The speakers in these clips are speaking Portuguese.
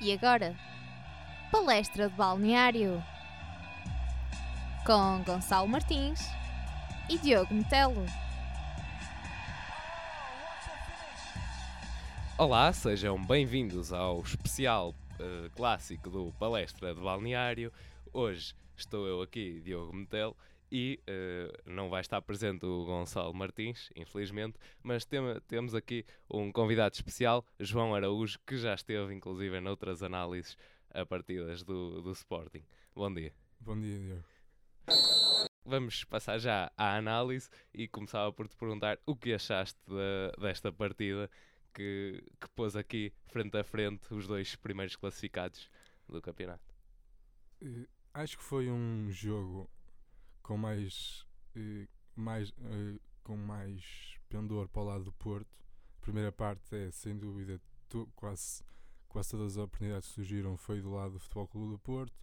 E agora, palestra de balneário com Gonçalo Martins e Diogo Metelo. Olá, sejam bem-vindos ao especial uh, clássico do Palestra de Balneário. Hoje estou eu aqui, Diogo Metelo, e uh, não vai estar presente o Gonçalo Martins, infelizmente, mas tem, temos aqui um convidado especial, João Araújo, que já esteve inclusive noutras análises a partidas do, do Sporting. Bom dia. Bom dia, Diogo. Vamos passar já à análise e começava por te perguntar o que achaste de, desta partida que, que pôs aqui frente a frente os dois primeiros classificados do campeonato. Uh, acho que foi um jogo com mais, uh, mais uh, com mais pendor para o lado do Porto. A primeira parte é sem dúvida tu, quase, quase todas as oportunidades que surgiram foi do lado do Futebol Clube do Porto.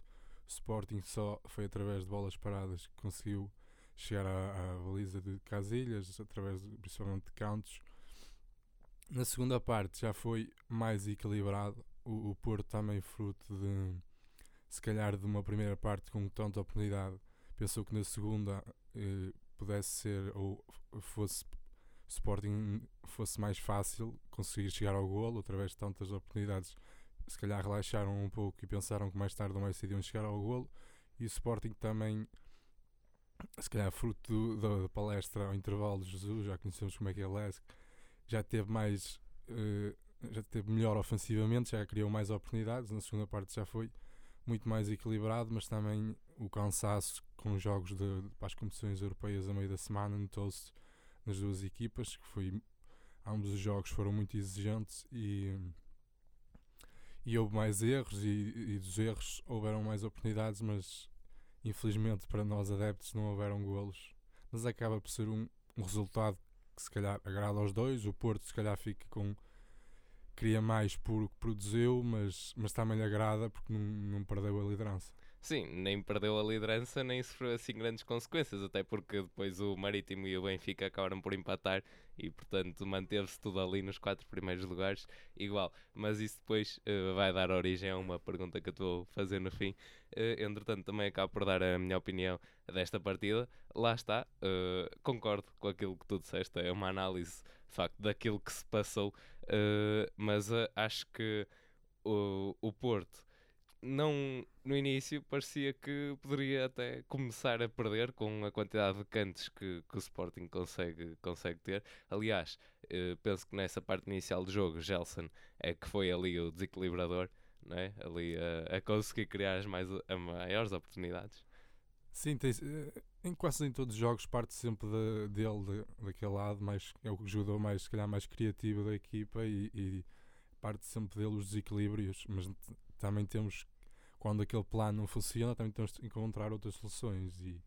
O Sporting só foi através de bolas paradas que conseguiu chegar à, à baliza de Casilhas, através de, principalmente de cantos na segunda parte já foi mais equilibrado. O, o Porto também fruto de se calhar de uma primeira parte com tanta oportunidade. Pensou que na segunda eh, pudesse ser ou fosse Sporting fosse mais fácil conseguir chegar ao golo através de tantas oportunidades. Se calhar relaxaram um pouco e pensaram que mais tarde ou mais cedo iam chegar ao golo. E o Sporting também, se calhar fruto do, da, palestra ao intervalo de Jesus, já conhecemos como é que ele é, já teve mais uh, já teve melhor ofensivamente, já criou mais oportunidades, na segunda parte já foi muito mais equilibrado, mas também o cansaço com jogos de, de, para as competições europeias a meio da semana notou-se nas duas equipas, que foi ambos os jogos foram muito exigentes e e houve mais erros e, e dos erros houveram mais oportunidades, mas infelizmente para nós adeptos não houveram golos. Mas acaba por ser um, um resultado que se calhar agrada aos dois. O Porto se calhar fica com. Queria mais por o que produziu, mas, mas também lhe agrada porque não, não perdeu a liderança. Sim, nem perdeu a liderança, nem sofreu assim grandes consequências, até porque depois o Marítimo e o Benfica acabaram por empatar e, portanto, manteve-se tudo ali nos quatro primeiros lugares, igual. Mas isso depois uh, vai dar origem a uma pergunta que eu estou a fazer no fim. Uh, entretanto, também acabo por dar a minha opinião desta partida. Lá está, uh, concordo com aquilo que tu disseste, é uma análise, de facto, daquilo que se passou, mas acho que o, o Porto não no início parecia que poderia até começar a perder com a quantidade de cantos que, que o Sporting consegue, consegue ter. Aliás, eh, penso que nessa parte inicial do jogo, Gelson é que foi ali o desequilibrador, não é? ali a, a conseguir criar as mais, a maiores oportunidades. Sim, tem, eh, em quase em todos os jogos parte sempre de, dele, de, daquele lado, mais, é o jogador mais, se calhar, mais criativo da equipa e, e parte sempre dele os desequilíbrios, mas também temos quando aquele plano não funciona, também temos de encontrar outras soluções e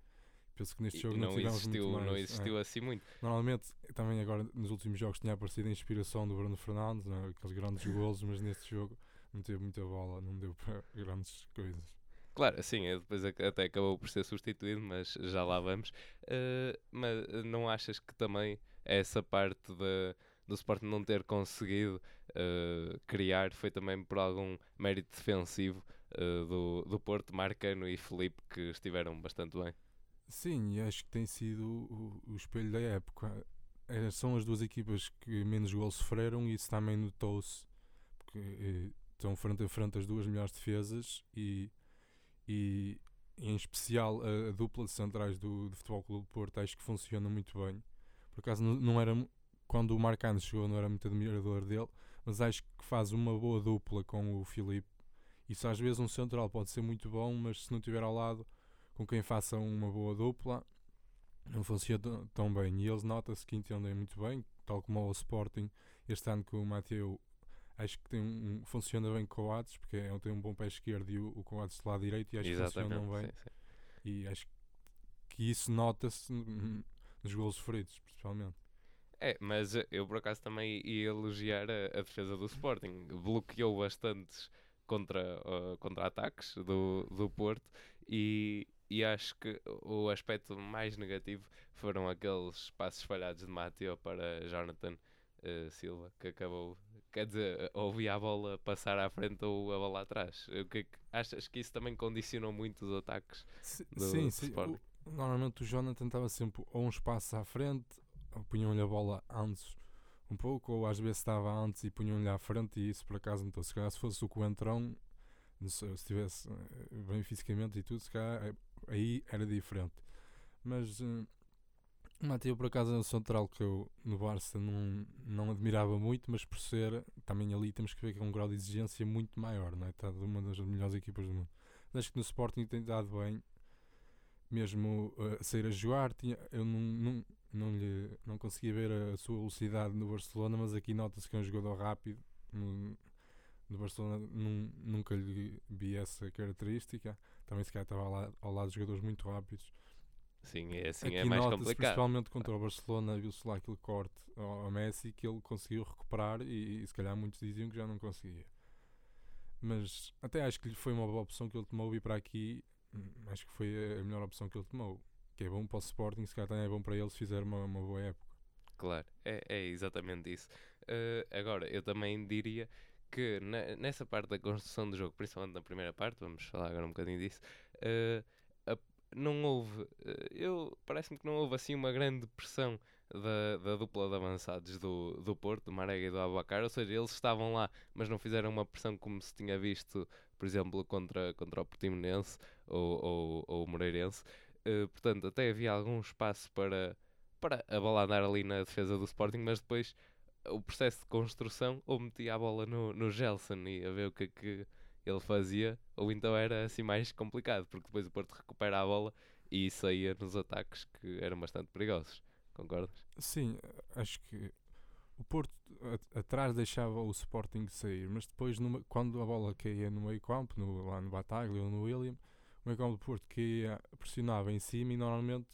penso que neste jogo não, não tivemos existiu, muito mais. Não existiu é. assim muito. Normalmente, também agora nos últimos jogos tinha aparecido a inspiração do Bruno Fernandes, é? aqueles grandes golos, mas neste jogo não teve muita bola, não deu para grandes coisas. Claro, sim, depois até acabou por ser substituído, mas já lá vamos. Uh, mas não achas que também essa parte de, do Sport não ter conseguido uh, criar foi também por algum mérito defensivo uh, do, do Porto, Marcano e Felipe, que estiveram bastante bem. Sim, acho que tem sido o, o espelho da época. É, são as duas equipas que menos gols sofreram e isso também notou-se, porque eh, estão frente a frente as duas melhores defesas e, e em especial a, a dupla de centrais do, do Futebol Clube Porto acho que funciona muito bem. Por acaso não, não era quando o Marcano chegou não era muito admirador dele, mas acho que faz uma boa dupla com o Filipe isso às vezes um central pode ser muito bom, mas se não tiver ao lado com quem faça uma boa dupla, não funciona tão bem. E eles nota-se que entendem muito bem, tal como o Sporting, este ano com o Mateu, acho que tem um, funciona bem com o Coates, porque ele é, tem um bom pé esquerdo e o, o Coates do lado direito, e acho Exatamente, que funcionam bem. Sim, sim. E acho que isso nota-se nos golos feridos, principalmente. É, mas eu por acaso também ia elogiar a, a defesa do Sporting. Bloqueou bastantes contra, uh, contra ataques do, do Porto e, e acho que o aspecto mais negativo foram aqueles passos falhados de Mateo para Jonathan uh, Silva, que acabou, quer dizer, ou via a bola passar à frente ou a bola atrás. O que, é achas que isso também condicionou muito os ataques? Si- do- sim, do sim. O- normalmente o Jonathan estava sempre ou uns passos à frente, ou punham-lhe a bola antes um pouco, ou às vezes estava antes e punham-lhe à frente e isso por acaso então se calhar se fosse o Coentrão, não se estivesse eh, bem fisicamente e tudo, se calhar eh, aí era diferente. Mas eh, o Matheus por acaso é um central que eu no Barça não, não admirava muito, mas por ser também ali temos que ver que é um grau de exigência muito maior, não é? Está de uma das melhores equipas do mundo. Acho que no Sporting tem dado bem, mesmo eh, a sair a jogar. Tinha, eu não, não, não, lhe, não conseguia ver a sua velocidade no Barcelona, mas aqui nota-se que é um jogador rápido. No, no Barcelona nun- nunca lhe vi essa característica. Também se calhar estava ao lado, ao lado de jogadores muito rápidos. Sim, é assim, Aqui é mais complicado. principalmente contra o Barcelona, viu-se lá aquele corte ao, ao Messi que ele conseguiu recuperar e, e se calhar muitos diziam que já não conseguia. Mas até acho que lhe foi uma boa opção que ele tomou vir para aqui. Hum, Acho que foi a melhor opção que ele tomou. Que é bom para o Sporting, se calhar também é bom para ele se fizer uma, uma boa época. Claro, é, é exatamente isso. Eh, agora, eu também diria que ne- nessa parte da construção do jogo, principalmente na primeira parte, vamos falar agora um bocadinho disso, eh, a- não houve, eh, eu parece-me que não houve assim uma grande pressão da, da dupla de avançados do, do Porto, do Marega e do Abacar, ou seja, eles estavam lá, mas não fizeram uma pressão como se tinha visto, por exemplo, contra, contra o Portimonense ou, ou, ou Moreirense. Eh, portanto, até havia algum espaço para, para a bola andar ali na defesa do Sporting, mas depois o processo de construção ou metia a bola no, no Gelson e a ver o que é que ele fazia, ou então era assim mais complicado, porque depois o Porto recupera a bola e saía nos ataques que eram bastante perigosos. Concordas? Sim, acho que o Porto atrás deixava o Sporting sair, mas depois numa- quando a bola caía no meio campo, no, lá no Bataglia ou no William, o meio campo do Porto caía, pressionava em cima e normalmente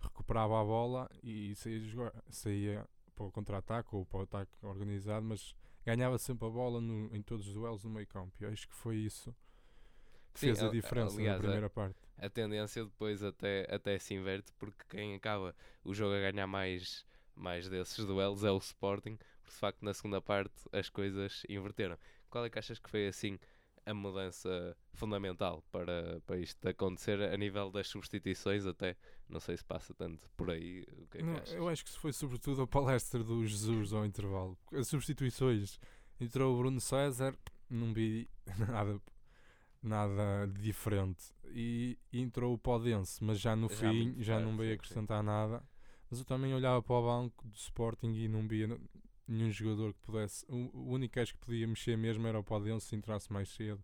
recuperava a bola e saía, jogar, saía para o contra-ataque ou para o ataque organizado, mas ganhava sempre a bola no- em todos os duelos no meio campo. E acho que foi isso que Sim, fez a a- diferença aliás, na a- primeira parte. A tendência depois até, até se inverte, porque quem acaba o jogo a ganhar mais, mais desses duelos é o Sporting, porque de facto na segunda parte as coisas inverteram. Qual é que achas que foi assim a mudança fundamental para, para isto acontecer a nível das substituições até? Não sei se passa tanto por aí. O que é que Não, achas? eu acho que isso foi sobretudo a palestra do Jesus ao intervalo. As substituições. Entrou o Bruno César, não vi nada, nada diferente. E entrou o Podense, mas já no Já fim já não veio sim, acrescentar nada. Mas eu também olhava para o banco do Sporting e não via nenhum jogador que pudesse. O, único que podia mexer mesmo era o Podense se entrasse mais cedo.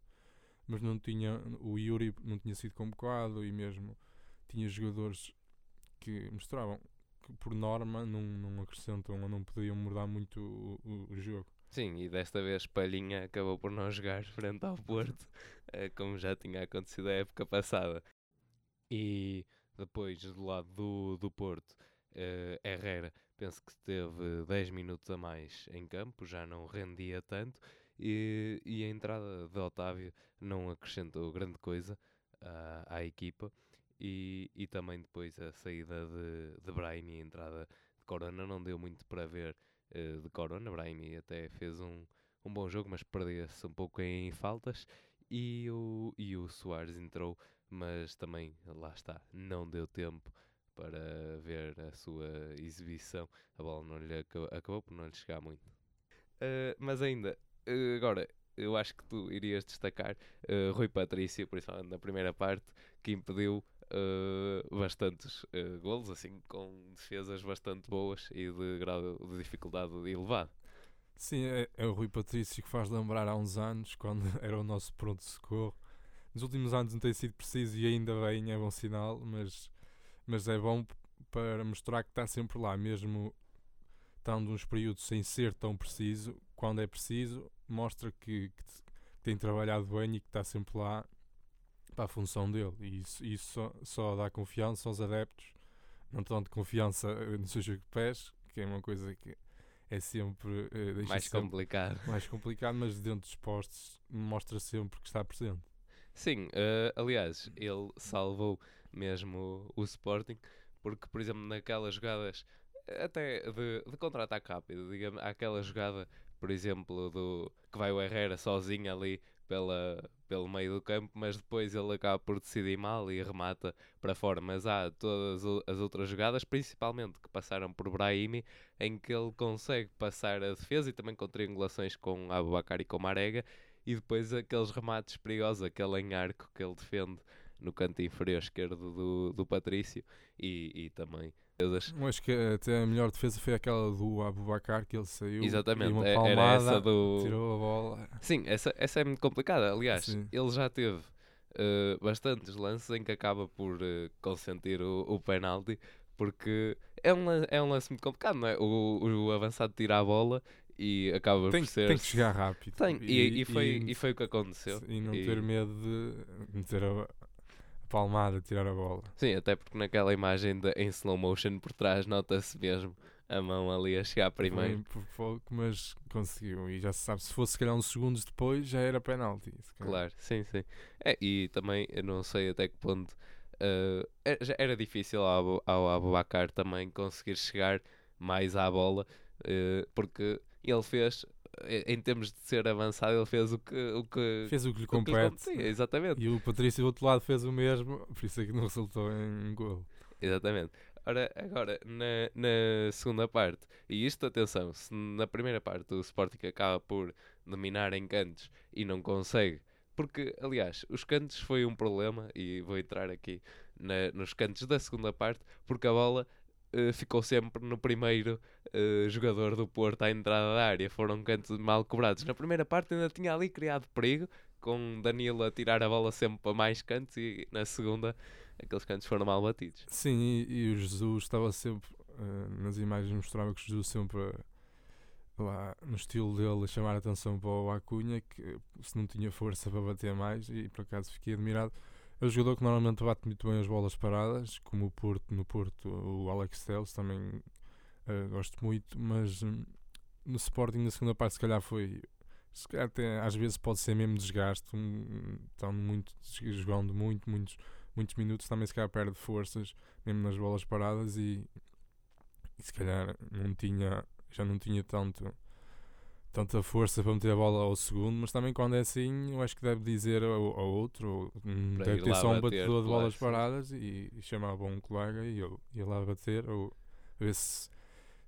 Mas não tinha. O Yuri não tinha sido convocado e mesmo tinha jogadores que mostravam que por norma não, não acrescentam ou não podiam mudar muito o, o- o jogo. Sim, e desta vez Palhinha acabou por não jogar frente ao Porto, eh, como já tinha acontecido a época passada. E depois, do lado do, do Porto, eh, Herrera, penso que teve 10 minutos a mais em campo, já não rendia tanto, e, e a entrada de Otávio não acrescentou grande coisa à, à equipa. E, e também depois a saída de, de Brahim e a entrada de Corona não deu muito para ver eh, de Corona. Brahimi até fez um, um bom jogo, mas perdia-se um pouco em faltas. E o, e o Soares entrou, mas também, lá está, não deu tempo para ver a sua exibição. A bola não lhe acabou, acabou por não lhe chegar muito. Eh, mas ainda, eh, agora, eu acho que tu irias destacar eh, Rui Patrício, principalmente na primeira parte, que impediu eh, bastantes eh, golos, assim, com defesas bastante boas e de grau de dificuldade elevado. Sim, é, é o Rui Patrício que faz lembrar há uns anos, quando era o nosso pronto-socorro. Nos últimos anos não tem sido preciso e ainda bem, é bom sinal, mas, mas é bom para mostrar que está sempre lá, mesmo estando uns períodos sem ser tão preciso. Quando é preciso, mostra que, que que tem trabalhado bem e que está sempre lá para a função dele. E isso, isso só, só dá confiança aos adeptos, não tanto confiança eh, no seu jogo de pés, que é uma coisa que é sempre eh, Mais sempre complicado. mais complicado, mas dentro dos postos mostra sempre que está presente. Sim, eh, aliás, ele salvou mesmo o Sporting, porque, por exemplo, naquelas jogadas até de, de contra-ataque rápido. Digamos, aquela jogada, por exemplo, do que vai o Herrera sozinho ali pela, pelo meio do campo, mas depois ele acaba por decidir mal e remata para fora. Mas há todas as outras jogadas, principalmente que passaram por Brahimi, em que ele consegue passar a defesa e também com triangulações com Abubacar e com Marega, e depois aqueles remates perigosos, aquele em arco que ele defende no canto inferior esquerdo do, do Patrício e, e também Acho que até a melhor defesa foi aquela do Abubacar que ele saiu. Exatamente, uma é- palmada, era essa do. tirou a bola. Sim, essa, essa é muito complicada. Aliás, Sim. ele já teve eh, bastantes lances em que acaba por eh, consentir o, o penalti, porque é um, lan- é um lance muito complicado, não é? O, o avançado tira a bola e acaba Tem, por ser. tem que chegar rápido. Tem, e, e foi, e foi o que aconteceu. e não E- ter medo de meter a palmada, tirar a bola. Sim, até porque naquela imagem de, em slow motion por trás nota-se mesmo a mão ali a chegar primeiro. Foi por pouco, mas conseguiu. E já se sabe, se fosse se calhar uns segundos depois, já era penalti. Claro, sim, sim. É, e também eu não sei até que ponto é- já era difícil ao, ao Abubacar também conseguir chegar mais à bola, eh, porque ele fez, em termos de ser avançado, ele fez o que, o que, Fez o que lhe compete. exatamente. E o Patrício do outro lado fez o mesmo, por isso é que não resultou em gol. Exatamente. Ora, agora, na, na segunda parte, e isto, atenção, se na primeira parte o Sporting acaba por dominar em cantos e não consegue, porque, aliás, os cantos foi um problema, e vou entrar aqui na- nos cantos da segunda parte, porque a bola eh, ficou sempre no primeiro eh, jogador do Porto à entrada da área, foram cantos mal cobrados. Na primeira parte ainda tinha ali criado perigo, com Danilo a tirar a bola sempre para mais cantos, e na segunda aqueles cantos foram mal batidos. Sim, e, e o Jesus estava sempre, eh, nas imagens mostrava que o Jesus sempre lá no estilo dele chamar a atenção para o Acunha, que se não tinha força para bater mais, e por acaso fiquei admirado. É um jogador que normalmente bate muito bem as bolas paradas, como o Porto, no Porto, o Alex Telles também eh, gosto muito, mas hum, no Sporting na segunda parte se calhar foi até às vezes pode ser mesmo desgaste, um, estão muito jogando muito, muitos muitos minutos também se calhar perde forças mesmo nas bolas paradas e, e se calhar não tinha já não tinha tanto tanta força para meter a bola ao segundo, mas também quando é assim eu acho que deve dizer ao, ao outro, ou, hum, Para deve ter só um bater, batedor de bolas paradas e, e chamava um colega e eu ia lá bater ou ver se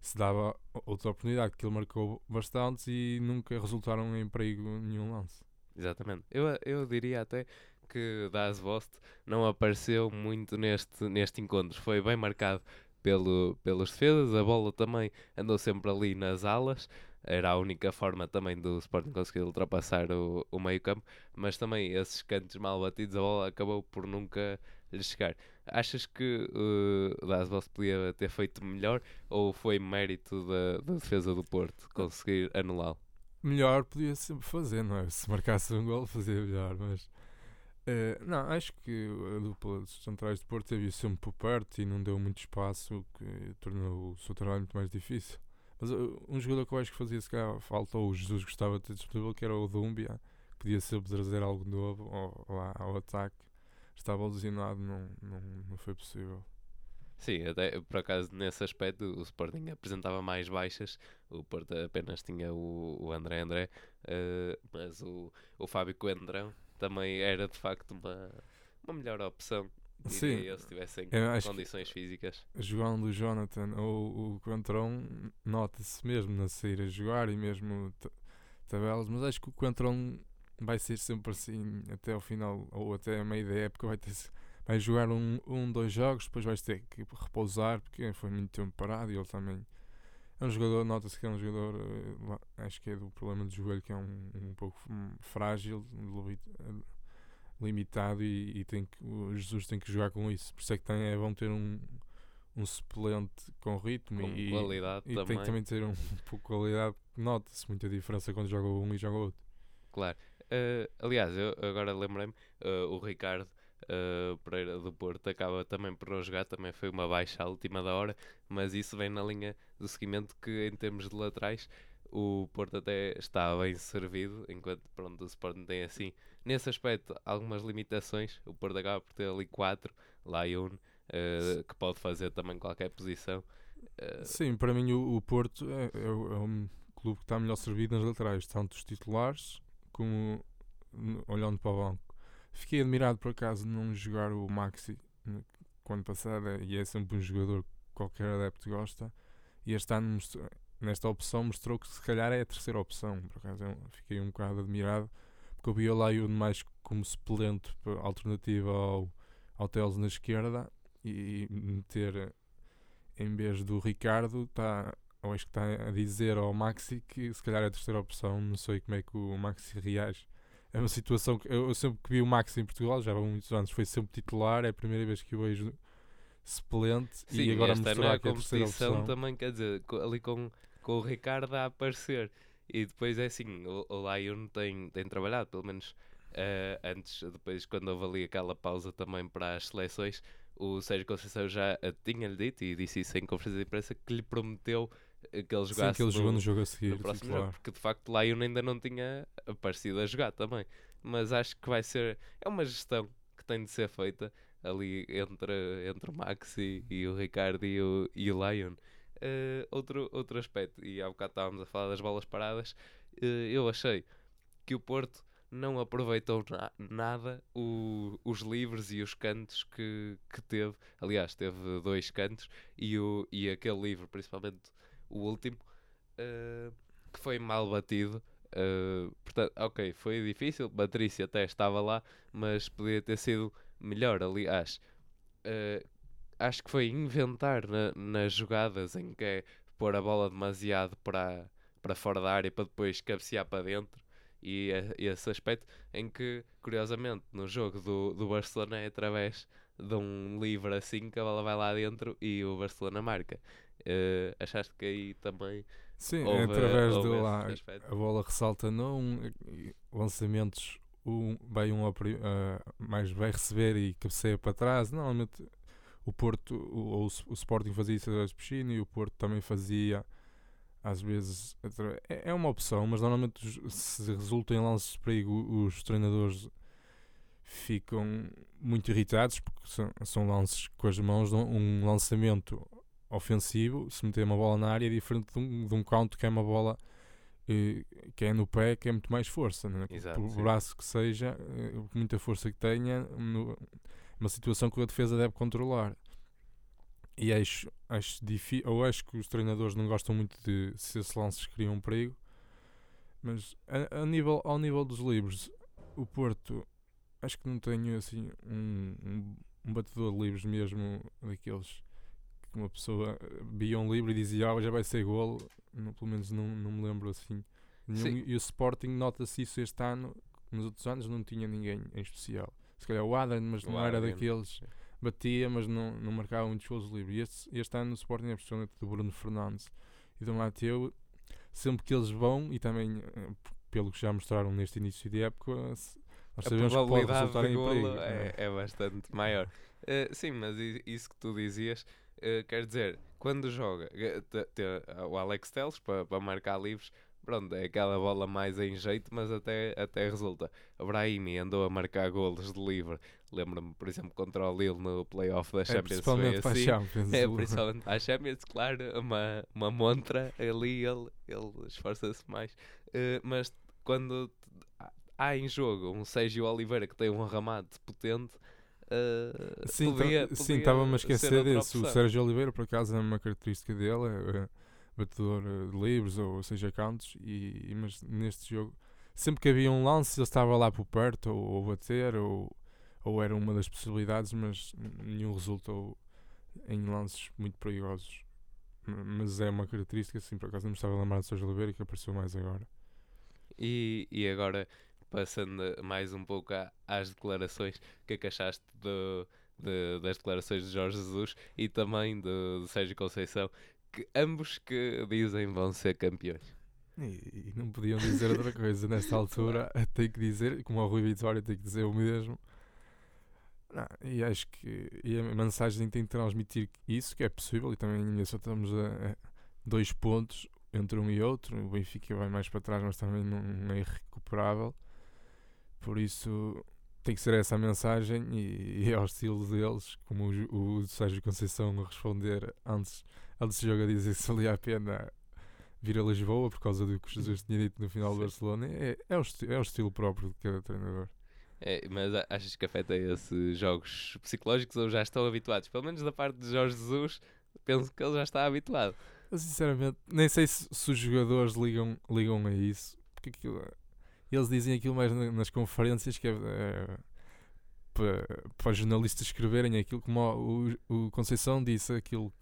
se dava outra oportunidade, que ele marcou bastantes e nunca resultaram em perigo nenhum lance. Exatamente. Eu, eu diria até que Das Vost não apareceu muito neste, neste encontro. Foi bem marcado pelo, pelos defesas, a bola também andou sempre ali nas alas. Era a única forma também do Sporting conseguir ultrapassar o, o meio campo, mas também esses cantos mal batidos, a bola acabou por nunca lhe chegar. Achas que uh, o Das Vost podia ter feito melhor ou foi mérito da, da defesa do Porto conseguir anulá-lo? melhor podia sempre fazer, não é? Se marcasse um gol, fazia melhor, mas. eh, não, acho que a dupla dos centrais de Porto teve sempre por perto e não deu muito espaço, o que tornou o seu trabalho muito mais difícil. Mas uh, um jogador que eu acho que fazia se calhar falta, ou o Jesus gostava de ter disponível, que era o Dumbia, podia sempre trazer algo novo ao, lá, ao ataque. Estava lesionado, não, não, não foi possível. Sim, até por acaso nesse aspecto o Sporting apresentava mais baixas, o Porto apenas tinha o, o André André, eh, mas o, o Fábio Coentrão também era de facto uma, uma melhor opção, Sim, eu, se tivessem condições físicas. jogando o Jonathan ou o Coentrão, nota-se mesmo na sair a jogar e mesmo ta- tabelas, mas acho que o Coentrão vai ser sempre assim até ao final ou até a meio da época vai ter vai jogar um, um dois jogos, depois vais ter que repousar porque foi muito tempo parado e ele também é um jogador, nota-se que é um jogador eh, acho que é do problema do joelho que é um, um pouco frágil limitado e, e tem que, Jesus tem que jogar com isso por isso é que tem, é bom ter um um suplente com ritmo Com e, qualidade e também. tem que também ter um, pouco de qualidade. Nota-se muita diferença quando joga um e joga outro. Claro. Eh, aliás, eu agora lembrei-me, eh, o Ricardo eh, Pereira do Porto acaba também por não jogar, também foi uma baixa à última da hora, mas isso vem na linha do seguimento que em termos de laterais o Porto até está bem servido, enquanto pronto, o Sporting tem assim, nesse aspecto, algumas limitações. O Porto acaba por ter ali quatro, Lyon, eh, que pode fazer também qualquer posição. Uh, Sim, para mim o, o Porto é, é, é um clube que está melhor servido nas laterais, tanto os titulares como olhando para o banco. Fiquei admirado por acaso de não jogar o Maxi quando passado é- e é sempre um jogador que qualquer adepto gosta. E este ano nesta opção mostrou que se calhar é a terceira opção. Por acaso eu fiquei um bocado admirado porque eu vi o Laio mais como suplente, alternativa ao, ao Teles na esquerda e meter em vez do Ricardo, tá, eu acho que está a dizer ao Maxi que se calhar é a terceira opção. Não sei como é que o Maxi reage. É uma situação que eu, eu sempre que vi o Maxi em Portugal, já há muitos anos, foi sempre titular. É a primeira vez que o vejo suplente e agora esta mostrar na que é a terceira opção. também, quer dizer, ali com, com o Ricardo a aparecer. E depois é assim, o, o Lion tem, tem trabalhado, pelo menos eh, antes, depois quando houve ali aquela pausa também para as seleções, o Sérgio Conceição já tinha-lhe dito, e disse isso em conferência de imprensa, que lhe prometeu eh, que ele Sim, jogasse que ele jogou no- jogo a seguir. no próximo jogo, porque de facto o Lion ainda não tinha aparecido a jogar também. Mas acho que vai ser. É uma gestão que tem de ser feita ali entre, entre o Maxi e o Ricardo e o, e o Lion. Eh, outro, outro aspecto, e há bocado estávamos a falar das bolas paradas, eh, eu achei que o Porto não aproveitou na- nada o- os livres e os cantos que, que teve. Aliás, teve dois cantos e, o, e aquele livro, principalmente o último, eh, que foi mal batido. portanto, ok, foi difícil. Patrícia até estava lá, mas podia ter sido melhor. Aliás, acho que foi inventar na- nas jogadas em que é pôr a bola demasiado para, para fora da área para depois cabecear para dentro. E é- esse aspecto em que, curiosamente, no jogo do, do Barcelona é através de um livre assim que a bola vai lá dentro e o Barcelona marca. Eh, achaste que aí também Sim, é houve, através houve esse lá aspecto? a bola ressalta não e lançamentos um, vai um ah, mais vai receber e cabeceia para trás normalmente o Porto o, ou o, Sporting fazia isso através de piscina e o Porto também fazia às vezes é, é uma opção mas normalmente se resulta em lances de perigo os treinadores ficam muito irritados porque são, são lances com as mãos um- lançamento ofensivo, se meter uma bola na área é diferente de um, de um counter que é uma bola eh, que é no pé, que é muito mais força, né? Exato, por sim. braço que seja, eh, muita força que tenha, no- uma situação que a defesa deve controlar. E acho, acho difícil, ou acho que os treinadores não gostam muito de se esses lances criam um perigo, mas a, a nível, ao nível dos livros, o Porto acho que não tenho assim um, um, um batedor de livros mesmo daqueles que uma pessoa eh, via um livro e dizia ah, já vai ser golo, não, pelo menos não, não me lembro assim. Nenhum, e o Sporting nota-se isso este ano, nos outros anos não tinha ninguém em especial. Se calhar o Adam, mas não era daqueles, batia, mas não, não marcava muitos gols livres. E este, este ano o Sporting é principalmente do Bruno Fernandes e do Mateu, sempre que eles vão, e também eh, pelo que já mostraram neste início de época, nós a sabemos que pode resultar em perigo. é, é. é bastante maior. Eh, sim, mas isso que tu dizias, eh, quer dizer, quando joga o Alex Teles para para marcar livros, pronto, é aquela bola mais em jeito, mas até, até resulta. Brahimi andou a marcar golos de livre. Lembro-me, por exemplo, contra o Lille no playoff da É, Champions. principalmente para a assim. Champions. É, principalmente para a Champions, claro, uma, uma montra ali, ele, ele esforça-se mais. Eh, mas quando há- em jogo um Sérgio Oliveira que tem um remate potente, eh, Sim, podia, sim, podia estava-me a esquecer desse. O. Sérgio Oliveira, por acaso, é uma característica dele, é, é batedor eh, de livros, ou seja, cantos, e, mas neste jogo, sempre que havia um lance, ele estava lá por perto, ou, ou bater, ou, ou era uma das possibilidades, mas nenhum resultou em lances muito perigosos. Mas é uma característica, assim, por acaso não me estava a lembrar do Sérgio Oliveira, que apareceu mais agora. E, e agora, passando mais um pouco a- às declarações, o que é que achaste do- de- das declarações de Jorge Jesus e também do Sérgio Conceição, que ambos que dizem vão ser campeões? E, e não podiam dizer outra coisa nesta altura. Tenho que dizer, como o Rui Vitória, tenho que dizer o mesmo. Não, e acho que e a mensagem tem que transmitir isso, que é possível, e também só estamos a, a dois pontos entre um e outro. O Benfica vai mais para trás, mas também não, não é irrecuperável. Por isso tem que ser essa a mensagem e, e é ao estilo deles, como o, o Sérgio Conceição a responder antes, antes do jogo a dizer se valia a pena vir a Lisboa por causa do que Jesus tinha dito no final do. Barcelona. É, é, o, é o estilo próprio de cada treinador. É, mas achas que afeta esses jogos psicológicos ou já estão habituados? Pelo menos da parte de Jorge Jesus, penso que ele já está habituado. Eu sinceramente nem sei se, se os jogadores ligam, ligam a isso. Porque aquilo, é- eles dizem aquilo mais na- nas conferências que é, para, para os jornalistas escreverem aquilo como o, o, Conceição disse aquilo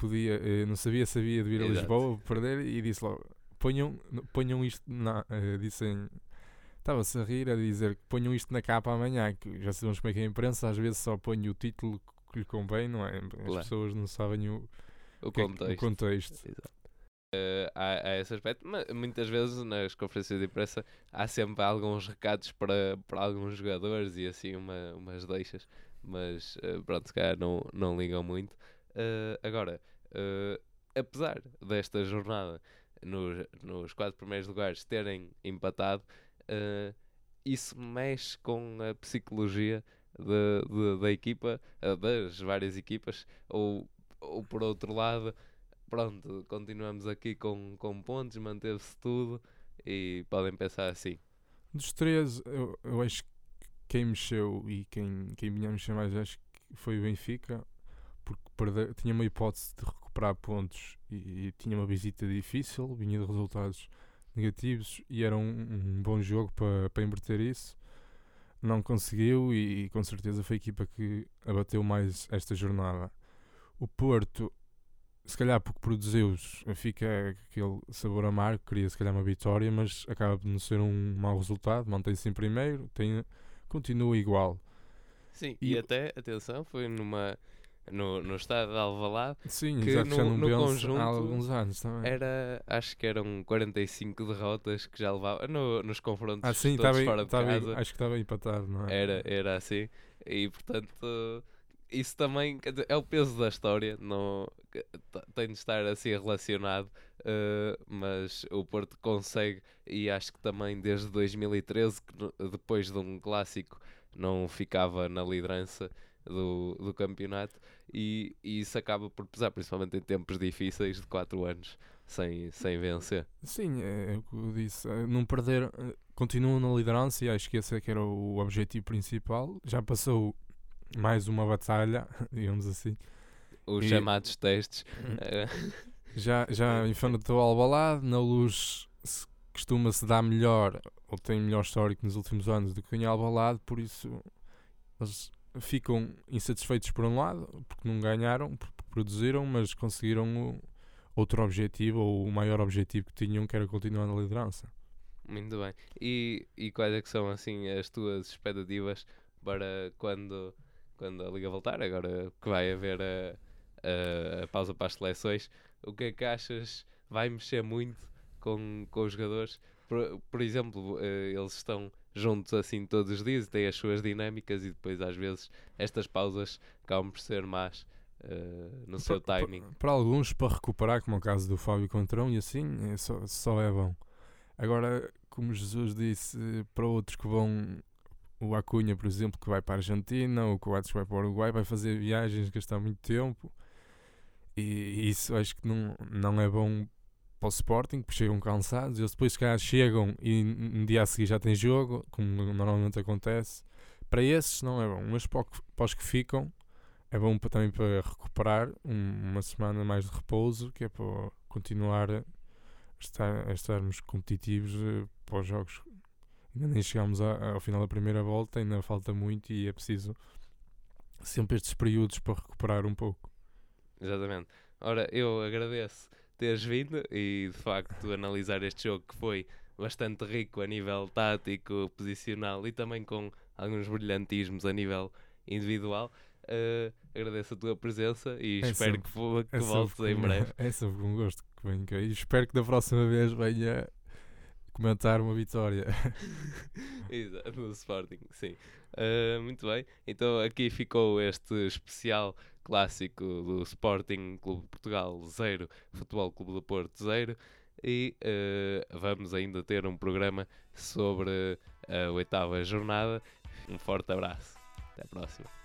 podia, eh, não sabia, sabia de vir a Exato. Lisboa perder e disse logo ponham, ponham isto na, eh, dissem estava-se a rir a dizer que ponham isto na capa amanhã, que já sabemos como é que é a imprensa, às vezes só põe o título que lhe convém, não é? As Claro. pessoas não sabem o, O que é contexto. o contexto. Eh, há, há esse aspecto, mas muitas vezes nas conferências de imprensa há sempre alguns recados para, para alguns jogadores e assim uma, umas deixas, mas eh, pronto, se calhar não, não ligam muito. Eh, agora, eh, apesar desta jornada nos, nos quatro primeiros lugares terem empatado, eh, isso mexe com a psicologia da- da- da equipa, das várias equipas, ou, ou por outro lado, pronto, continuamos aqui com, com pontos, manteve-se tudo e podem pensar assim. Dos três, eu, eu acho que quem mexeu e quem, quem vinha mexer mais acho que foi o Benfica, porque perde- tinha uma hipótese de recuperar pontos e, e tinha uma visita difícil, vinha de resultados negativos e era um, um bom jogo para para inverter isso. Não conseguiu e, com certeza foi a equipa que abateu mais esta jornada. O Porto, se calhar porque produziu, fica aquele sabor amargo, queria se calhar uma vitória, mas acaba por não ser um mau resultado, mantém-se em primeiro, tem, continua igual. Sim, E e, até, atenção, foi numa, no, no estado de Alvalade, Sim, Que já no- no conjunto há alguns anos também. era, acho que eram 45 derrotas que já levava no, nos confrontos ah, sim, todos fora de casa. acho que estava empatado, não é? Era, era assim. E portanto, isso também dizer, é o peso da história, não, tem de estar assim relacionado. eh, mas o Porto consegue, e acho que também desde 2013, que no- depois de um clássico, não ficava na liderança do, do campeonato, e, e isso acaba por pesar, principalmente em tempos difíceis de 4 anos sem, sem vencer. Sim, é, é o que eu disse. é, Não perder, eh, continuam na liderança e acho que esse é que era o objetivo principal. Já passou mais uma batalha, digamos assim. Os E- chamados testes. eh, Já, já enfrentou o Albalade, na luz se- costuma-se dar melhor, ou tem melhor histórico nos últimos anos do que em Albalade, por isso eles ficam insatisfeitos por um lado, porque não ganharam, porque produziram, mas conseguiram outro objetivo, ou o maior objetivo que tinham, que era continuar na liderança. Muito bem. E, e quais é que são assim as tuas expectativas para quando, quando a Liga voltar? Agora que vai haver a, a, a pausa para as seleções, o que é que achas vai mexer muito com, com os jogadores? Por, por exemplo, eh, eles estão juntos assim todos os dias e têm as suas dinâmicas e depois às vezes estas pausas acabam por ser más eh, no seu Para- timing. Para, para alguns, para recuperar, como é o caso do Fábio Contrão, e assim, é só, só é bom. Agora, como Jesus disse, para outros que vão, o Acunha, por exemplo, que vai para a Argentina, o Coates que vai para o Uruguai, vai fazer viagens, gastar muito tempo, e isso acho que não, não é bom para o Sporting, porque chegam cansados, eles depois, calhar, chegam e no dia a seguir já tem jogo, como normalmente acontece. Para esses não é bom, mas para, os que ficam, é bom também para recuperar um- uma semana mais de repouso, que é para continuar a, estar, a estarmos competitivos eh, para os jogos. Ainda nem chegamos a- ao final da primeira volta, ainda falta muito e é preciso sempre estes períodos para recuperar um pouco. Exatamente. Ora, eu agradeço teres vindo e de facto analisar este jogo que foi bastante rico a nível tático, posicional e também com alguns brilhantismos a nível individual. Eh, agradeço a tua presença e É espero sempre- que, que É voltes em breve. É sempre com gosto que venho cá e espero que da próxima vez venha comentar uma vitória. Exato, do Sporting, sim. Eh, muito bem, então aqui ficou este especial clássico do Sporting Clube de Portugal 0, Futebol Clube do Porto 0 e eh, vamos ainda ter um programa sobre a oitava jornada. Um forte abraço, até a próxima.